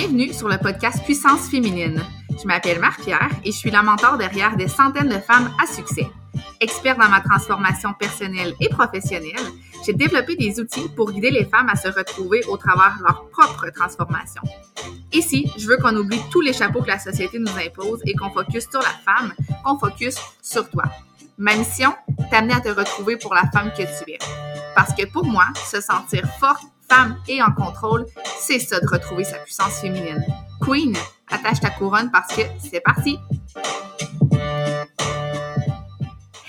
Bienvenue sur le podcast Puissance féminine. Je m'appelle Marc-Pierre et je suis la mentor derrière des centaines de femmes à succès. Expert dans ma transformation personnelle et professionnelle, j'ai développé des outils pour guider les femmes à se retrouver au travers de leur propre transformation. Ici, je veux qu'on oublie tous les chapeaux que la société nous impose et qu'on focus sur la femme, qu'on focus sur toi. Ma mission, t'amener à te retrouver pour la femme que tu es. Parce que pour moi, se sentir forte, femme et en contrôle, c'est ça de retrouver sa puissance féminine. Queen, attache ta couronne parce que c'est parti!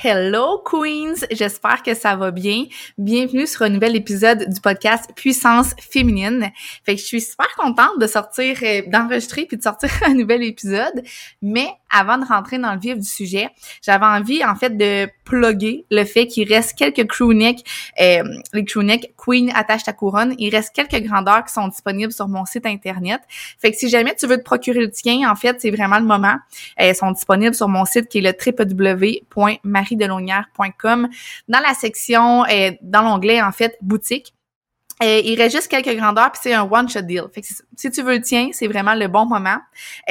Hello Queens, j'espère que ça va bien. Bienvenue sur un nouvel épisode du podcast Puissance féminine. Fait que je suis super contente de sortir, euh, d'enregistrer puis de sortir un nouvel épisode. Mais avant de rentrer dans le vif du sujet, j'avais envie en fait de plugger le fait qu'il reste quelques crewnecks, euh, les crewnecks Queen attache ta couronne. Il reste quelques grandeurs qui sont disponibles sur mon site internet. Fait que si jamais tu veux te procurer le tien, en fait, c'est vraiment le moment. Elles sont disponibles sur mon site qui est le www.marie delonnière.com dans la section, euh, dans l'onglet, en fait, boutique. Euh, il reste juste quelques grandeurs, puis c'est un one-shot deal. Fait que si tu veux le tien, c'est vraiment le bon moment.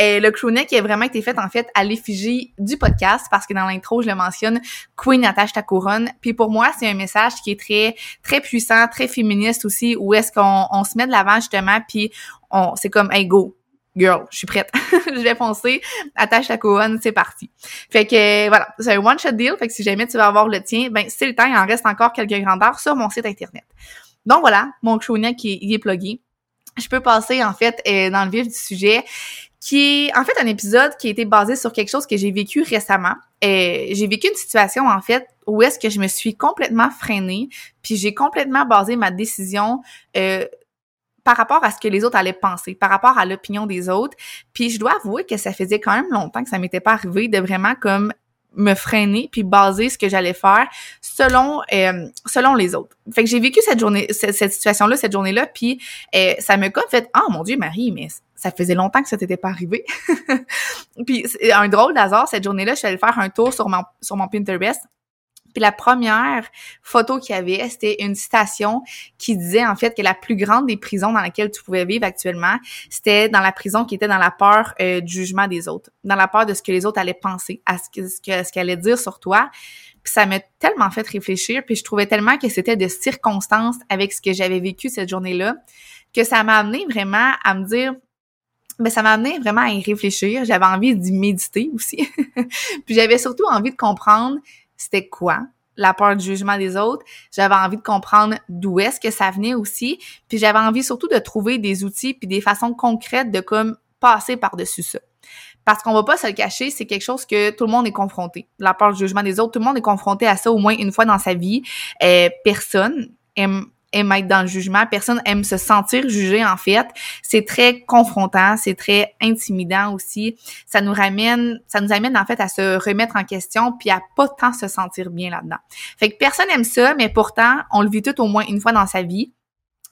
Euh, le crewneck a vraiment été fait, en fait, à l'effigie du podcast, parce que dans l'intro, je le mentionne, Queen attache ta couronne. Puis pour moi, c'est un message qui est très très puissant, très féministe aussi, où est-ce qu'on on se met de l'avant, justement, puis on c'est comme, hey, go, girl, je suis prête. je vais foncer, attache ta couronne, c'est parti. Fait que voilà, c'est un one shot deal, fait que si jamais tu vas avoir le tien, ben c'est le temps, il en reste encore quelques grandeurs sur mon site internet. Donc voilà, mon crewneck qui est, est plugué. Je peux passer en fait euh, dans le vif du sujet qui est en fait un épisode qui a été basé sur quelque chose que j'ai vécu récemment. Euh, j'ai vécu une situation en fait où est-ce que je me suis complètement freinée, puis j'ai complètement basé ma décision euh, par rapport à ce que les autres allaient penser, par rapport à l'opinion des autres. Puis je dois avouer que ça faisait quand même longtemps que ça m'était pas arrivé de vraiment comme me freiner puis baser ce que j'allais faire selon euh, selon les autres. Fait que j'ai vécu cette journée cette, situation là cette journée là puis euh, ça me comme fait "Oh mon dieu Marie mais ça faisait longtemps que ça t'était pas arrivé." puis un drôle d'hasard cette journée-là, je suis allée faire un tour sur mon sur mon Pinterest puis la première photo qu'il y avait, c'était une citation qui disait en fait que la plus grande des prisons dans laquelle tu pouvais vivre actuellement, c'était dans la prison qui était dans la peur euh, du jugement des autres, dans la peur de ce que les autres allaient penser, à ce que ce qu'elle dire sur toi. Puis ça m'a tellement fait réfléchir, puis je trouvais tellement que c'était de circonstances avec ce que j'avais vécu cette journée-là, que ça m'a amené vraiment à me dire ben ça m'a amené vraiment à y réfléchir. J'avais envie d'y méditer aussi. puis j'avais surtout envie de comprendre c'était quoi la peur du jugement des autres. J'avais envie de comprendre d'où est-ce que ça venait aussi. Puis j'avais envie surtout de trouver des outils puis des façons concrètes de comme passer par-dessus ça. Parce qu'on va pas se le cacher, c'est quelque chose que tout le monde est confronté. La peur du jugement des autres, tout le monde est confronté à ça au moins une fois dans sa vie. Euh, personne aime aime être dans le jugement, personne aime se sentir jugé en fait. C'est très confrontant, c'est très intimidant aussi. Ça nous ramène, ça nous amène en fait à se remettre en question puis à pas tant se sentir bien là-dedans. Fait que personne aime ça, mais pourtant on le vit tout au moins une fois dans sa vie.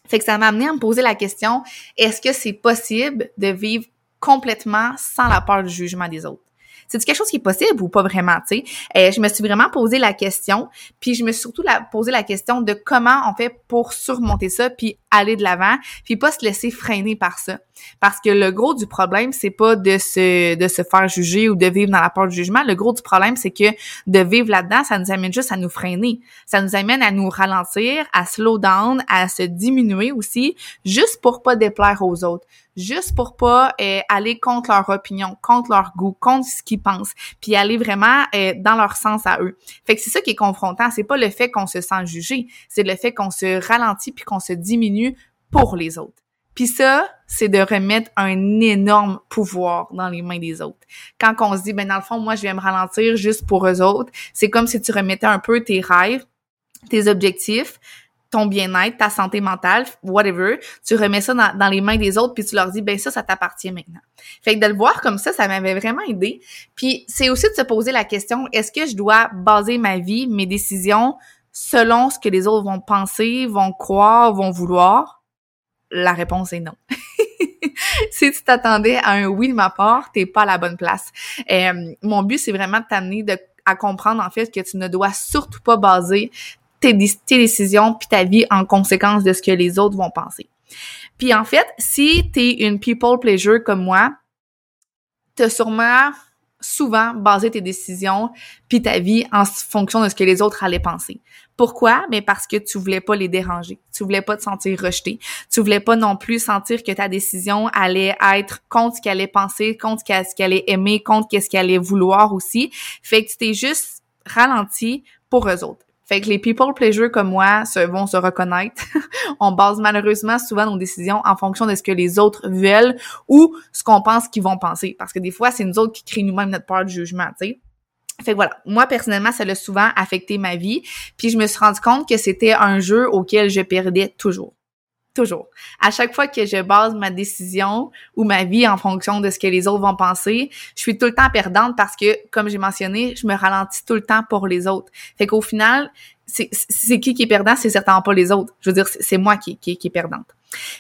Fait que ça m'a amené à me poser la question est-ce que c'est possible de vivre complètement sans la peur du jugement des autres? C'est quelque chose qui est possible ou pas vraiment, tu sais? Euh, je me suis vraiment posé la question, puis je me suis surtout posé la question de comment on fait pour surmonter ça, puis aller de l'avant, puis pas se laisser freiner par ça. Parce que le gros du problème, c'est pas de se de se faire juger ou de vivre dans la peur du jugement. Le gros du problème, c'est que de vivre là-dedans, ça nous amène juste à nous freiner. Ça nous amène à nous ralentir, à slow down, à se diminuer aussi, juste pour pas déplaire aux autres juste pour pas euh, aller contre leur opinion, contre leur goût, contre ce qu'ils pensent, puis aller vraiment euh, dans leur sens à eux. Fait que c'est ça qui est confrontant, c'est pas le fait qu'on se sent jugé, c'est le fait qu'on se ralentit puis qu'on se diminue pour les autres. Puis ça, c'est de remettre un énorme pouvoir dans les mains des autres. Quand on se dit, ben dans le fond, moi, je vais me ralentir juste pour eux autres, c'est comme si tu remettais un peu tes rêves, tes objectifs, ton bien-être, ta santé mentale, whatever, tu remets ça dans, les mains des autres puis tu leur dis ben ça ça t'appartient maintenant. Fait que de le voir comme ça, ça m'avait vraiment aidé. Puis c'est aussi de se poser la question est-ce que je dois baser ma vie, mes décisions selon ce que les autres vont penser, vont croire, vont vouloir? La réponse est non. si tu t'attendais à un oui de ma part, t'es pas à la bonne place. Euh, mon but c'est vraiment de t'amener à comprendre en fait que tu ne dois surtout pas baser tes, décisions puis ta vie en conséquence de ce que les autres vont penser. Puis en fait, si t'es une people pleasure comme moi, t'as sûrement souvent basé tes décisions puis ta vie en fonction de ce que les autres allaient penser. Pourquoi? Mais parce que tu voulais pas les déranger. Tu voulais pas te sentir rejeté. Tu voulais pas non plus sentir que ta décision allait être contre ce qu'elle allait penser, contre ce qu'elle allait aimer, contre ce qu'elle allait vouloir aussi. Fait que tu t'es juste ralenti pour eux autres. Fait que les people pleasure comme moi se, vont se reconnaître. on base malheureusement souvent nos décisions en fonction de ce que les autres veulent ou ce qu'on pense qu'ils vont penser. Parce que des fois, c'est nous autres qui créons nous-mêmes notre peur du jugement, tu sais. Fait que voilà, moi personnellement, ça l'a souvent affecté ma vie, puis je me suis rendu compte que c'était un jeu auquel je perdais toujours toujours. À chaque fois que je base ma décision ou ma vie en fonction de ce que les autres vont penser, je suis tout le temps perdante parce que, comme j'ai mentionné, je me ralentis tout le temps pour les autres. Fait qu'au final, c'est qui qui est perdant? C'est certainement pas les autres. Je veux dire, c'est moi qui, qui, qui est perdante.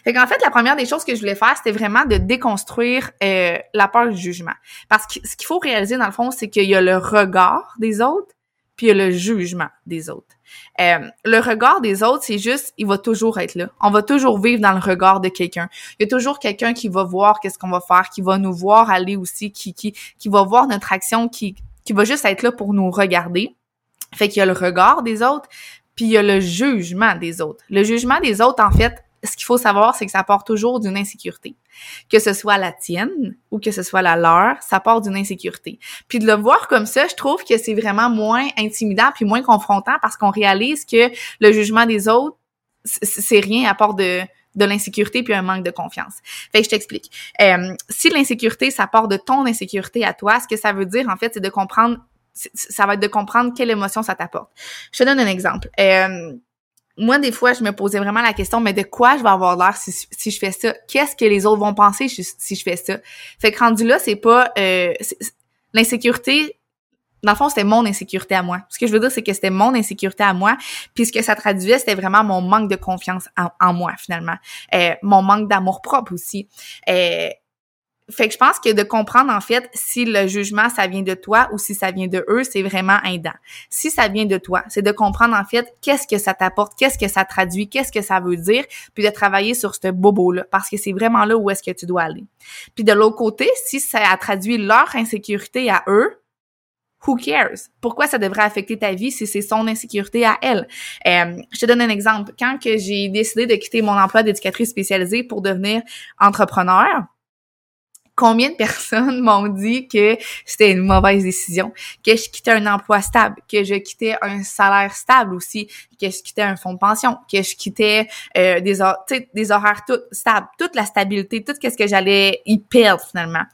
Fait qu'en fait, la première des choses que je voulais faire, c'était vraiment de déconstruire euh, la peur du jugement. Parce que ce qu'il faut réaliser, dans le fond, c'est qu'il y a le regard des autres, puis il y a le jugement des autres. Euh, le regard des autres, c'est juste, il va toujours être là. On va toujours vivre dans le regard de quelqu'un. Il y a toujours quelqu'un qui va voir qu'est-ce qu'on va faire, qui va nous voir aller aussi, qui qui qui va voir notre action, qui qui va juste être là pour nous regarder. Fait qu'il y a le regard des autres, puis il y a le jugement des autres. Le jugement des autres, en fait, ce qu'il faut savoir, c'est que ça part toujours d'une insécurité. Que ce soit la tienne ou que ce soit la leur, ça part d'une insécurité. Puis de le voir comme ça, je trouve que c'est vraiment moins intimidant puis moins confrontant parce qu'on réalise que le jugement des autres, c'est rien à part de de l'insécurité puis un manque de confiance. Fait que je t'explique. Euh, si l'insécurité, ça part de ton insécurité à toi, ce que ça veut dire, en fait, c'est de comprendre, ça va être de comprendre quelle émotion ça t'apporte. Je te donne un exemple. Euh, moi, des fois, je me posais vraiment la question, mais de quoi je vais avoir l'air si, je fais ça? Qu'est-ce que les autres vont penser si je fais ça? Fait que rendu là, c'est pas... Euh, l'insécurité, dans le fond, c'était mon insécurité à moi. Ce que je veux dire, c'est que c'était mon insécurité à moi. Puis ce que ça traduisait, c'était vraiment mon manque de confiance en, moi, finalement. Euh, mon manque d'amour propre aussi. Euh, fait que je pense que de comprendre en fait si le jugement ça vient de toi ou si ça vient de eux, c'est vraiment aidant. Si ça vient de toi, c'est de comprendre en fait qu'est-ce que ça t'apporte, qu'est-ce que ça traduit, qu'est-ce que ça veut dire, puis de travailler sur ce bobo là parce que c'est vraiment là où est-ce que tu dois aller. Puis de l'autre côté, si ça a traduit leur insécurité à eux, Who cares? Pourquoi ça devrait affecter ta vie si c'est son insécurité à elle? Euh, je te donne un exemple. Quand que j'ai décidé de quitter mon emploi d'éducatrice spécialisée pour devenir entrepreneur, combien de personnes m'ont dit que c'était une mauvaise décision, que je quittais un emploi stable, que je quittais un salaire stable aussi, que je quittais un fonds de pension, que je quittais euh, des, des horaires tout stables, toute la stabilité, tout ce que j'allais y perdre finalement.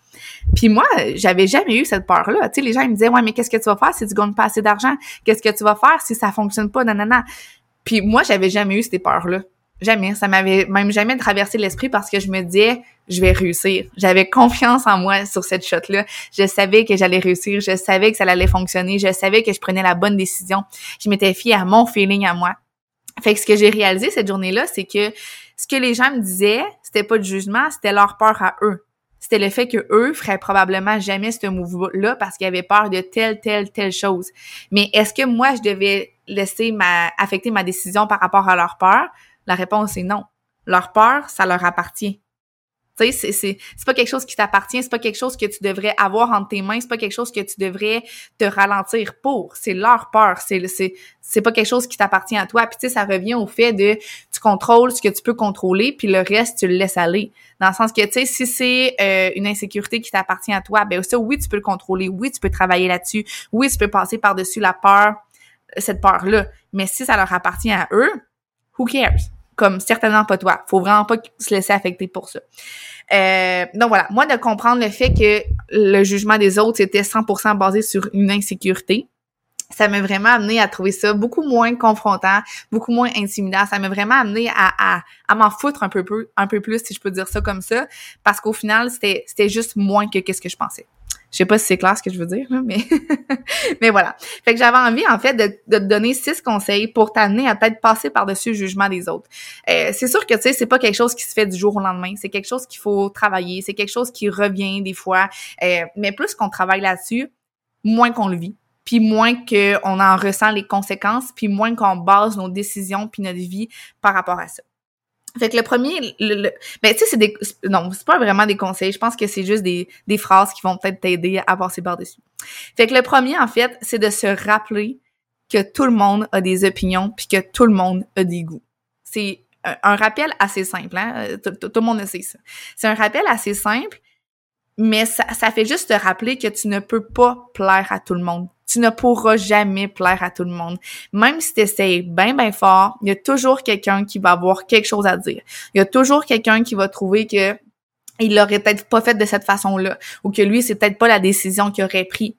Puis moi, j'avais jamais eu cette peur-là. Tu sais, les gens ils me disaient, ouais, mais qu'est-ce que tu vas faire? Si tu gagnes pas assez d'argent? Qu'est-ce que tu vas faire si ça fonctionne pas? Nanana. Puis moi, j'avais jamais eu ces peurs-là. Jamais. Ça m'avait même jamais traversé l'esprit parce que je me disais, je vais réussir. J'avais confiance en moi sur cette shot-là. Je savais que j'allais réussir. Je savais que ça allait fonctionner. Je savais que je prenais la bonne décision. Je m'étais fiée à mon feeling à moi. Fait que ce que j'ai réalisé cette journée-là, c'est que ce que les gens me disaient, c'était pas de jugement, c'était leur peur à eux. C'était le fait que eux feraient probablement jamais ce mouvement-là parce qu'ils avaient peur de telle, telle, telle chose. Mais est-ce que moi, je devais laisser ma, affecter ma décision par rapport à leur peur? La réponse est non. Leur peur, ça leur appartient. Tu sais, c'est, c'est, pas quelque chose qui t'appartient, c'est pas quelque chose que tu devrais avoir entre tes mains, c'est pas quelque chose que tu devrais te ralentir pour. C'est leur peur, c'est, c'est, c'est pas quelque chose qui t'appartient à toi. Puis tu ça revient au fait de tu contrôles ce que tu peux contrôler, puis le reste, tu le laisses aller. Dans le sens que, tu sais, si c'est euh, une insécurité qui t'appartient à toi, ben ça, oui, tu peux le contrôler, oui, tu peux travailler là-dessus, oui, tu peux passer par-dessus la peur, cette peur-là. Mais si ça leur appartient à eux, who cares? comme certainement pas toi. Faut vraiment pas se laisser affecter pour ça. Euh, donc voilà, moi de comprendre le fait que le jugement des autres c'était 100% basé sur une insécurité, ça m'a vraiment amené à trouver ça beaucoup moins confrontant, beaucoup moins intimidant. Ça m'a vraiment amené à, à, à m'en foutre un peu, un peu plus, si je peux dire ça comme ça, parce qu'au final, c'était, c'était juste moins que qu'est-ce que je pensais. Je sais pas si c'est clair ce que je veux dire, mais mais voilà. Fait que j'avais envie en fait de, te donner six conseils pour t'amener à peut-être passer par-dessus le jugement des autres. Euh, c'est sûr que tu sais, c'est pas quelque chose qui se fait du jour au lendemain. C'est quelque chose qu'il faut travailler. C'est quelque chose qui revient des fois. Euh, mais plus qu'on travaille là-dessus, moins qu'on le vit puis moins qu'on en ressent les conséquences, puis moins qu'on base nos décisions puis notre vie par rapport à ça. Fait que le premier, le, ben tu sais, c'est des, non, c'est pas vraiment des conseils. Je pense que c'est juste des, des phrases qui vont peut-être t'aider à passer par-dessus. Fait que le premier, en fait, c'est de se rappeler que tout le monde a des opinions puis que tout le monde a des goûts. C'est un, rappel assez simple, hein? Tout, tout, le monde le sait ça. C'est un rappel assez simple, mais ça, ça fait juste te rappeler que tu ne peux pas plaire à tout le monde. Tu ne pourras jamais plaire à tout le monde. Même si tu essaies bien, bien fort, il y a toujours quelqu'un qui va avoir quelque chose à dire. Il y a toujours quelqu'un qui va trouver que il l'aurait peut-être pas fait de cette façon-là ou que lui, c'est peut-être pas la décision qu'il aurait pris.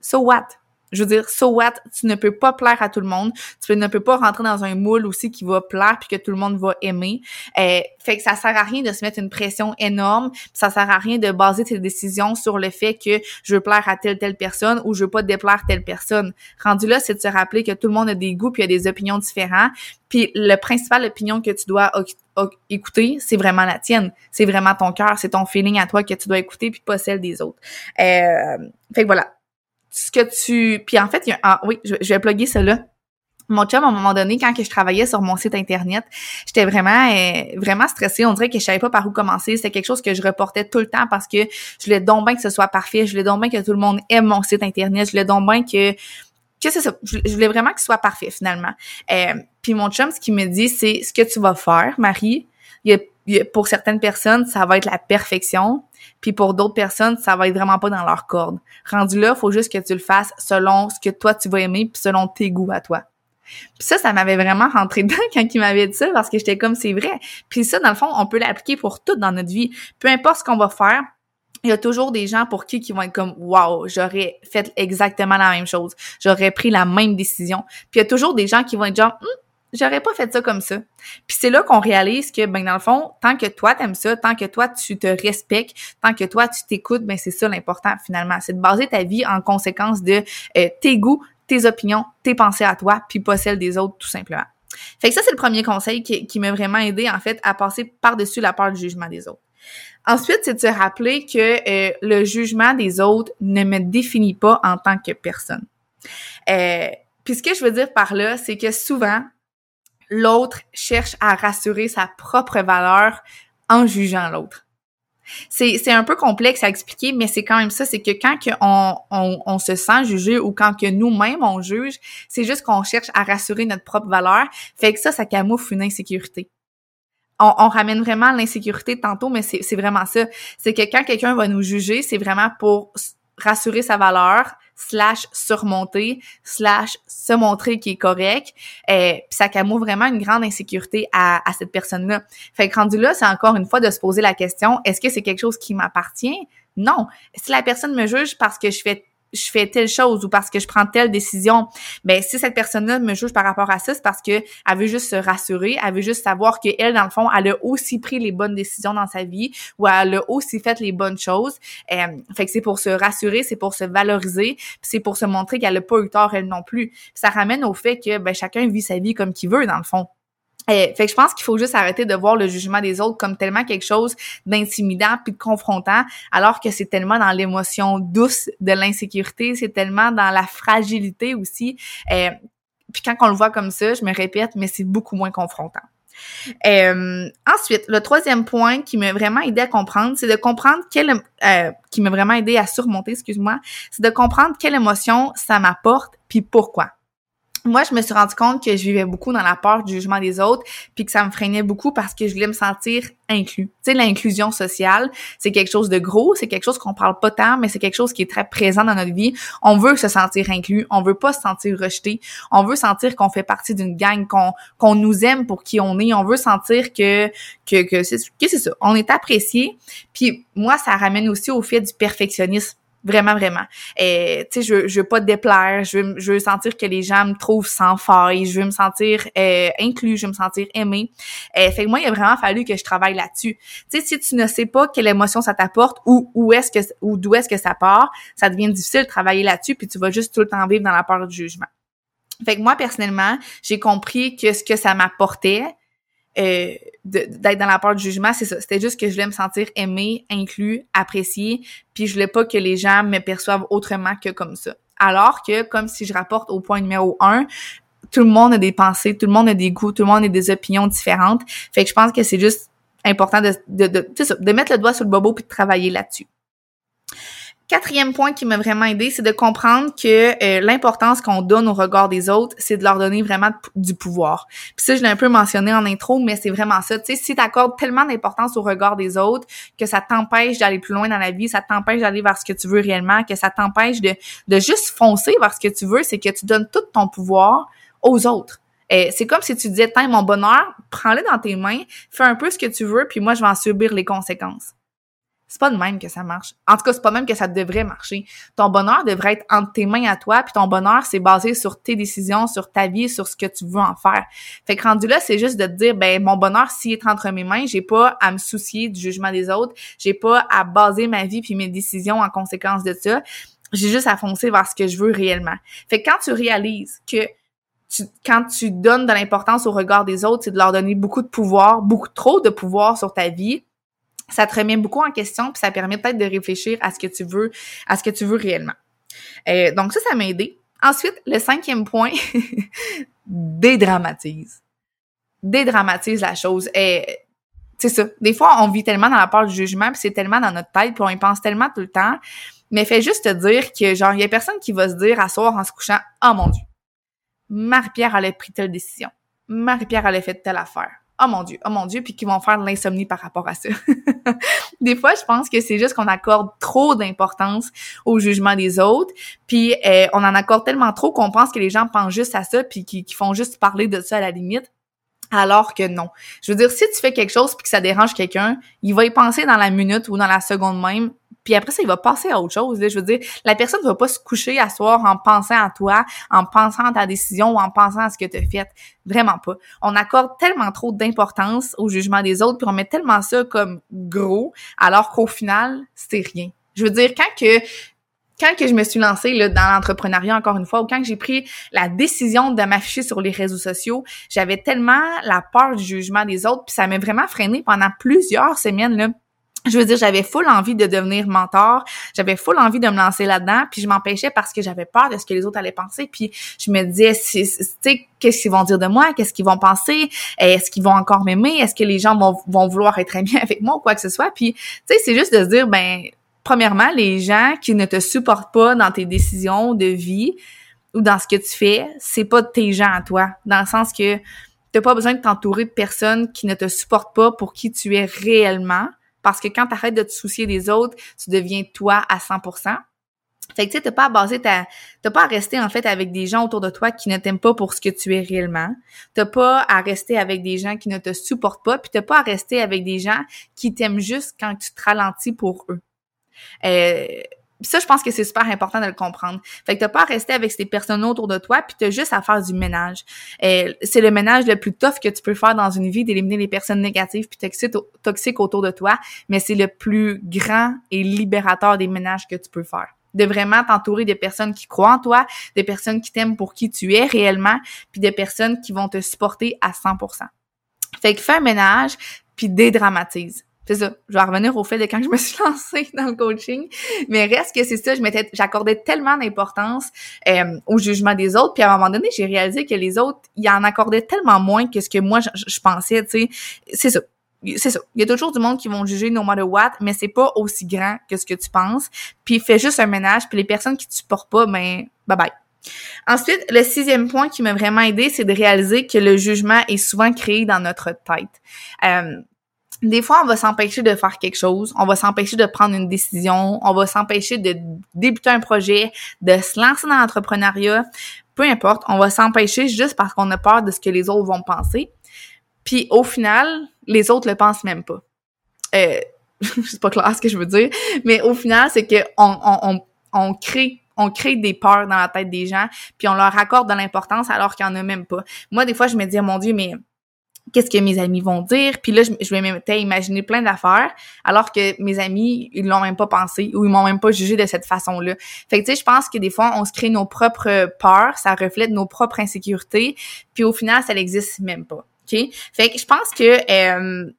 So what? Je veux dire, so what, tu ne peux pas plaire à tout le monde. Tu ne peux pas rentrer dans un moule aussi qui va plaire puis que tout le monde va aimer. Euh, fait que ça sert à rien de se mettre une pression énorme. Ça sert à rien de baser tes décisions sur le fait que je veux plaire à telle telle personne ou je veux pas déplaire telle personne. Rendu là, c'est de se rappeler que tout le monde a des goûts puis a des opinions différentes. Puis le principal opinion que tu dois écouter, c'est vraiment la tienne. C'est vraiment ton cœur, c'est ton feeling à toi que tu dois écouter puis pas celle des autres. Euh, fait que voilà ce que tu... Puis en fait, il y a... Ah, oui, je, vais plugger cela. Mon chum, à un moment donné, quand que je travaillais sur mon site internet, j'étais vraiment euh, vraiment stressée. On dirait que je savais pas par où commencer. C'était quelque chose que je reportais tout le temps parce que je voulais donc bien que ce soit parfait. Je voulais donc bien que tout le monde aime mon site internet. Je voulais donc bien que que c'est ça. Je voulais vraiment que ce soit parfait finalement. Euh, puis mon chum, ce qu'il me dit, c'est ce que tu vas faire, Marie. Il y a pour certaines personnes, ça va être la perfection, puis pour d'autres personnes, ça va être vraiment pas dans leur corde. Rendu là, faut juste que tu le fasses selon ce que toi tu vas aimer, puis selon tes goûts à toi. Puis ça, ça m'avait vraiment rentré dedans quand il m'avait dit ça, parce que j'étais comme c'est vrai. Puis ça, dans le fond, on peut l'appliquer pour tout dans notre vie. Peu importe ce qu'on va faire, il y a toujours des gens pour qui qui vont être comme wow, j'aurais fait exactement la même chose, j'aurais pris la même décision. Puis il y a toujours des gens qui vont être genre hum, j'aurais pas fait ça comme ça. Puis c'est là qu'on réalise que, ben dans le fond, tant que toi t'aimes ça, tant que toi tu te respectes, tant que toi tu t'écoutes, ben c'est ça l'important finalement. C'est de baser ta vie en conséquence de euh, tes goûts, tes opinions, tes pensées à toi, puis pas celles des autres tout simplement. Fait que ça, c'est le premier conseil qui, qui m'a vraiment aidé, en fait, à passer par-dessus la peur du jugement des autres. Ensuite, c'est de se rappeler que euh, le jugement des autres ne me définit pas en tant que personne. Euh, puis ce que je veux dire par là, c'est que souvent, l'autre cherche à rassurer sa propre valeur en jugeant l'autre. C'est, un peu complexe à expliquer, mais c'est quand même ça, c'est que quand on, on, se sent jugé ou quand que nous-mêmes on juge, c'est juste qu'on cherche à rassurer notre propre valeur, fait que ça, ça camoufle une insécurité. On, on ramène vraiment l'insécurité tantôt, mais c'est vraiment ça. C'est que quand quelqu'un va nous juger, c'est vraiment pour rassurer sa valeur, slash surmonter, slash se montrer qui est correct. Euh, ça camoufle vraiment une grande insécurité à, à cette personne-là. Fait que rendu là, c'est encore une fois de se poser la question, est-ce que c'est quelque chose qui m'appartient? Non. Si la personne me juge parce que je fais je fais telle chose ou parce que je prends telle décision, ben si cette personne-là me juge par rapport à ça, c'est parce que elle veut juste se rassurer, elle veut juste savoir que elle dans le fond, elle a aussi pris les bonnes décisions dans sa vie ou elle a aussi fait les bonnes choses. Euh, fait que c'est pour se rassurer, c'est pour se valoriser, c'est pour se montrer qu'elle a pas eu tort elle non plus. ça ramène au fait que ben chacun vit sa vie comme qu'il veut dans le fond. Eh, fait que je pense qu'il faut juste arrêter de voir le jugement des autres comme tellement quelque chose d'intimidant puis de confrontant, alors que c'est tellement dans l'émotion douce de l'insécurité, c'est tellement dans la fragilité aussi. Eh, puis quand on le voit comme ça, je me répète, mais c'est beaucoup moins confrontant. Euh, ensuite, le troisième point qui m'a vraiment aidé à comprendre, c'est de comprendre quelle euh, qui m'a vraiment aidé à surmonter, excuse-moi, c'est de comprendre quelle émotion ça m'apporte puis pourquoi moi, je me suis rendu compte que je vivais beaucoup dans la peur du jugement des autres, puis que ça me freinait beaucoup parce que je voulais me sentir inclus. Tu sais, l'inclusion sociale, c'est quelque chose de gros, c'est quelque chose qu'on parle pas tant, mais c'est quelque chose qui est très présent dans notre vie. On veut se sentir inclus, on veut pas se sentir rejeté, on veut sentir qu'on fait partie d'une gang, qu'on qu'on nous aime pour qui on est, on veut sentir que que que c'est que c'est ça, on est apprécié. Puis moi, ça ramène aussi au fait du perfectionnisme Vraiment, vraiment. Et tu sais, je, je veux pas déplaire, je veux, je veux sentir que les gens me trouvent sans faille, je veux me sentir euh, inclus, je veux me sentir aimé. Euh, fait que moi, il a vraiment fallu que je travaille là-dessus. Tu sais, si tu ne sais pas quelle émotion ça t'apporte ou où est-ce que ou d'où est-ce que ça part, ça devient difficile de travailler là-dessus, puis tu vas juste tout le temps vivre dans la peur du jugement. Fait que moi, personnellement, j'ai compris que ce que ça m'apportait, euh, d'être dans la peur du jugement, c'est ça. C'était juste que je voulais me sentir aimée, inclus, appréciée, puis je voulais pas que les gens me perçoivent autrement que comme ça. Alors que, comme si je rapporte au point numéro un, tout le monde a des pensées, tout le monde a des goûts, tout le monde a des opinions différentes. Fait que je pense que c'est juste important de, de, de, de mettre le doigt sur le bobo puis de travailler là-dessus. Quatrième point qui m'a vraiment aidé, c'est de comprendre que euh, l'importance qu'on donne au regard des autres, c'est de leur donner vraiment du pouvoir. Puis ça, je l'ai un peu mentionné en intro, mais c'est vraiment ça. Tu sais, si tu accordes tellement d'importance au regard des autres que ça t'empêche d'aller plus loin dans la vie, ça t'empêche d'aller vers ce que tu veux réellement, que ça t'empêche de, de juste foncer vers ce que tu veux, c'est que tu donnes tout ton pouvoir aux autres. Euh, c'est comme si tu disais, tiens, mon bonheur, prends-le dans tes mains, fais un peu ce que tu veux, puis moi, je vais en subir les conséquences. C'est pas de même que ça marche. En tout cas, c'est pas même que ça devrait marcher. Ton bonheur devrait être entre tes mains à toi, puis ton bonheur, c'est basé sur tes décisions, sur ta vie, sur ce que tu veux en faire. Fait que rendu là, c'est juste de te dire, ben mon bonheur, s'il est entre mes mains, j'ai pas à me soucier du jugement des autres, j'ai pas à baser ma vie puis mes décisions en conséquence de ça. J'ai juste à foncer vers ce que je veux réellement. Fait que quand tu réalises que tu, quand tu donnes de l'importance au regard des autres, c'est de leur donner beaucoup de pouvoir, beaucoup trop de pouvoir sur ta vie, ça te remet beaucoup en question puis ça permet peut-être de réfléchir à ce que tu veux, à ce que tu veux réellement. Euh, donc ça, ça m'a aidé. Ensuite, le cinquième point, dédramatise. Dédramatise la chose. Et euh, c'est ça. Des fois, on vit tellement dans la peur du jugement, puis c'est tellement dans notre tête, puis on y pense tellement tout le temps. Mais fais juste te dire que, genre, il y a personne qui va se dire à soir en se couchant, « Oh mon Dieu, Marie-Pierre, elle a pris telle décision. Marie-Pierre, elle a fait telle affaire oh mon dieu, oh mon dieu, puis qui vont faire de l'insomnie par rapport à ça. des fois, je pense que c'est juste qu'on accorde trop d'importance au jugement des autres, puis euh, on en accorde tellement trop qu'on pense que les gens pensent juste à ça, puis qui, font juste parler de ça à la limite. Alors que non. Je veux dire, si tu fais quelque chose puis que ça dérange quelqu'un, il va y penser dans la minute ou dans la seconde même, puis après ça, il va passer à autre chose. Je veux dire, la personne ne va pas se coucher à soir en pensant à toi, en pensant à ta décision ou en pensant à ce que tu as fait. Vraiment pas. On accorde tellement trop d'importance au jugement des autres, puis on met tellement ça comme gros, alors qu'au final, c'est rien. Je veux dire, quand que quand que je me suis lancée là, dans l'entrepreneuriat encore une fois, ou quand j'ai pris la décision de m'afficher sur les réseaux sociaux, j'avais tellement la peur du jugement des autres, puis ça m'a vraiment freiné pendant plusieurs semaines là. Je veux dire, j'avais full envie de devenir mentor, j'avais full envie de me lancer là-dedans, puis je m'empêchais parce que j'avais peur de ce que les autres allaient penser, puis je me disais, tu sais, qu'est-ce qu'ils vont dire de moi, qu'est-ce qu'ils vont penser, est-ce qu'ils vont encore m'aimer, est-ce que les gens vont, vont vouloir être amis avec moi ou quoi que ce soit, puis tu sais, c'est juste de se dire, ben, premièrement, les gens qui ne te supportent pas dans tes décisions de vie ou dans ce que tu fais, c'est pas tes gens à toi, dans le sens que t'as pas besoin de t'entourer de personnes qui ne te supportent pas pour qui tu es réellement, parce que quand tu arrêtes de te soucier des autres, tu deviens toi à 100%. Fait que tu sais, t'as pas à baser ta, t'as pas à rester en fait avec des gens autour de toi qui ne t'aiment pas pour ce que tu es réellement. T'as pas à rester avec des gens qui ne te supportent pas, puis t'as pas à rester avec des gens qui t'aiment juste quand tu te ralentis pour eux. Euh, ça, je pense que c'est super important de le comprendre. Fait que t'as pas à rester avec ces personnes autour de toi, puis t'as juste à faire du ménage. Euh, c'est le ménage le plus tough que tu peux faire dans une vie, d'éliminer les personnes négatives puis toxiques, autour de toi, mais c'est le plus grand et libérateur des ménages que tu peux faire de vraiment t'entourer des personnes qui croient en toi, des personnes qui t'aiment pour qui tu es réellement, puis des personnes qui vont te supporter à 100%. Fait que fais un ménage, puis dédramatise c'est ça. Je vais revenir au fait de quand je me suis lancée dans le coaching. Mais reste que c'est ça, je m'étais, j'accordais tellement d'importance euh, au jugement des autres. Puis à un moment donné, j'ai réalisé que les autres, ils en accordaient tellement moins que ce que moi, je, pensais, tu sais. C'est ça. C'est ça. Il y a toujours du monde qui vont juger no matter what, mais c'est pas aussi grand que ce que tu penses. Puis fais juste un ménage, puis les personnes qui te supportent pas, ben, bye bye. Ensuite, le sixième point qui m'a vraiment aidé, c'est de réaliser que le jugement est souvent créé dans notre tête. Euh, des fois, on va s'empêcher de faire quelque chose, on va s'empêcher de prendre une décision, on va s'empêcher de débuter un projet, de se lancer dans l'entrepreneuriat, peu importe, on va s'empêcher juste parce qu'on a peur de ce que les autres vont penser. Puis au final, les autres le pensent même pas. Euh, c'est pas clair ce que je veux dire, mais au final, c'est que on, on, on crée des peurs dans la tête des gens, puis on leur accorde de l'importance alors qu'il n'y en a même pas. Moi, des fois, je me dis, mon Dieu, mais qu'est-ce que mes amis vont dire. Puis là, je, je m'imaginer imaginer plein d'affaires, alors que mes amis, ils l'ont même pas pensé ou ils m'ont même pas jugé de cette façon-là. Fait que tu sais, je pense que des fois, on se crée nos propres peurs, ça reflète nos propres insécurités, puis au final, ça n'existe même pas. OK? Fait que je pense que euh,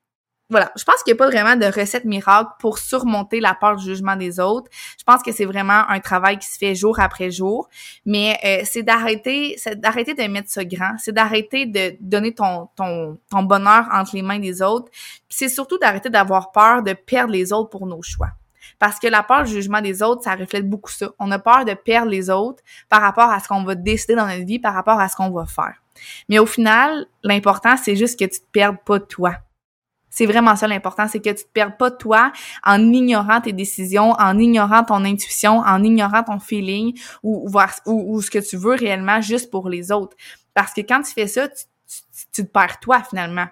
voilà, je pense qu'il n'y a pas vraiment de recette miracle pour surmonter la peur du jugement des autres. Je pense que c'est vraiment un travail qui se fait jour après jour, mais euh, c'est d'arrêter, c'est d'arrêter de mettre ça grand, c'est d'arrêter de donner ton, ton, ton bonheur entre les mains des autres. C'est surtout d'arrêter d'avoir peur de perdre les autres pour nos choix. Parce que la peur du jugement des autres, ça reflète beaucoup ça. On a peur de perdre les autres par rapport à ce qu'on va décider dans notre vie, par rapport à ce qu'on va faire. Mais au final, l'important, c'est juste que tu te perdes pas toi. C'est vraiment ça l'important, c'est que tu te perdes pas toi en ignorant tes décisions, en ignorant ton intuition, en ignorant ton feeling ou, ou, ce que tu veux réellement juste pour les autres. Parce que quand tu fais ça, tu, tu, te perds toi finalement.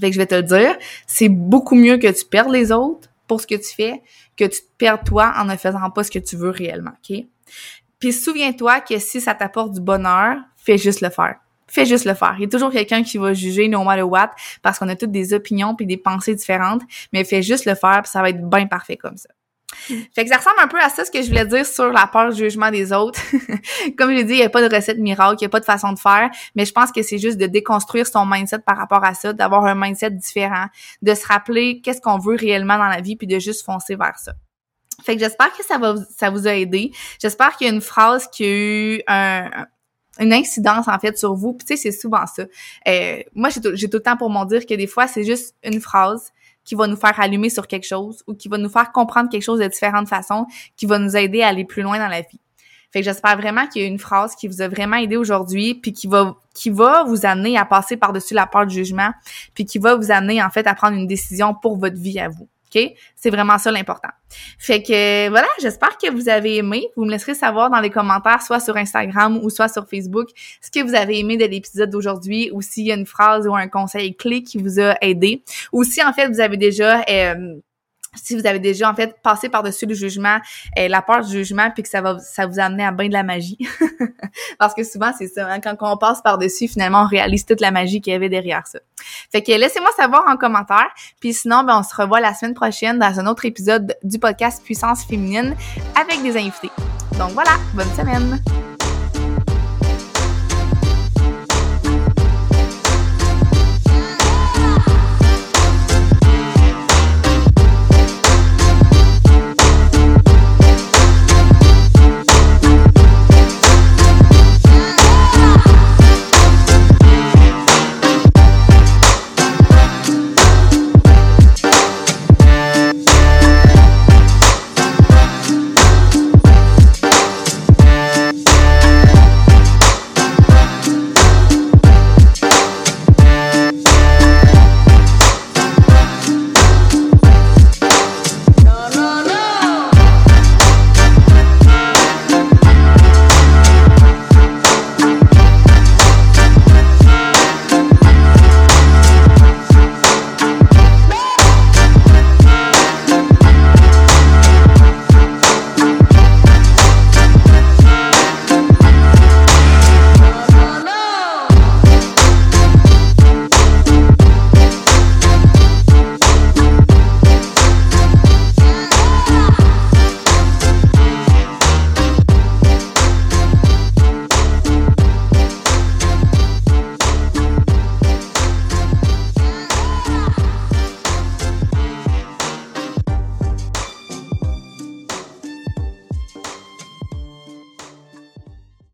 Fait que je vais te le dire, c'est beaucoup mieux que tu perdes les autres pour ce que tu fais que tu te perds toi en ne faisant pas ce que tu veux réellement, OK? Puis souviens-toi que si ça t'apporte du bonheur, fais juste le faire fais juste le faire. Il y a toujours quelqu'un qui va juger no matter what parce qu'on a toutes des opinions puis des pensées différentes, mais fais juste le faire puis ça va être bien parfait comme ça. Fait que ça ressemble un peu à ça ce que je voulais dire sur la peur du jugement des autres. Comme je l'ai dit, il n'y a pas de recette miracle, il n'y a pas de façon de faire, mais je pense que c'est juste de déconstruire son mindset par rapport à ça, d'avoir un mindset différent, de se rappeler qu'est-ce qu'on veut réellement dans la vie puis de juste foncer vers ça. Fait que j'espère que ça va ça vous a aidé. J'espère qu'il y a une phrase qui a eu un, une incidence en fait sur vous. Puis tu sais, c'est souvent ça. Euh, moi, j'ai tout, tout le temps pour m'en dire que des fois, c'est juste une phrase qui va nous faire allumer sur quelque chose ou qui va nous faire comprendre quelque chose de différentes façons, qui va nous aider à aller plus loin dans la vie. Fait que j'espère vraiment qu'il y a une phrase qui vous a vraiment aidé aujourd'hui, puis qui va qui va vous amener à passer par-dessus la peur du jugement, puis qui va vous amener en fait à prendre une décision pour votre vie à vous. C'est vraiment ça l'important. Fait que voilà, j'espère que vous avez aimé. Vous me laisserez savoir dans les commentaires, soit sur Instagram ou soit sur Facebook, ce que vous avez aimé de l'épisode d'aujourd'hui ou s'il y a une phrase ou un conseil clé qui vous a aidé. Ou si en fait vous avez déjà euh, si vous avez déjà en fait passé par-dessus le jugement, euh, la peur du jugement, puis que ça va ça vous amener à bien de la magie. Parce que souvent c'est ça, hein, quand on passe par-dessus, finalement on réalise toute la magie qu'il y avait derrière ça. Fait que laissez-moi savoir en commentaire, puis sinon ben on se revoit la semaine prochaine dans un autre épisode du podcast Puissance féminine avec des invités. Donc voilà, bonne semaine.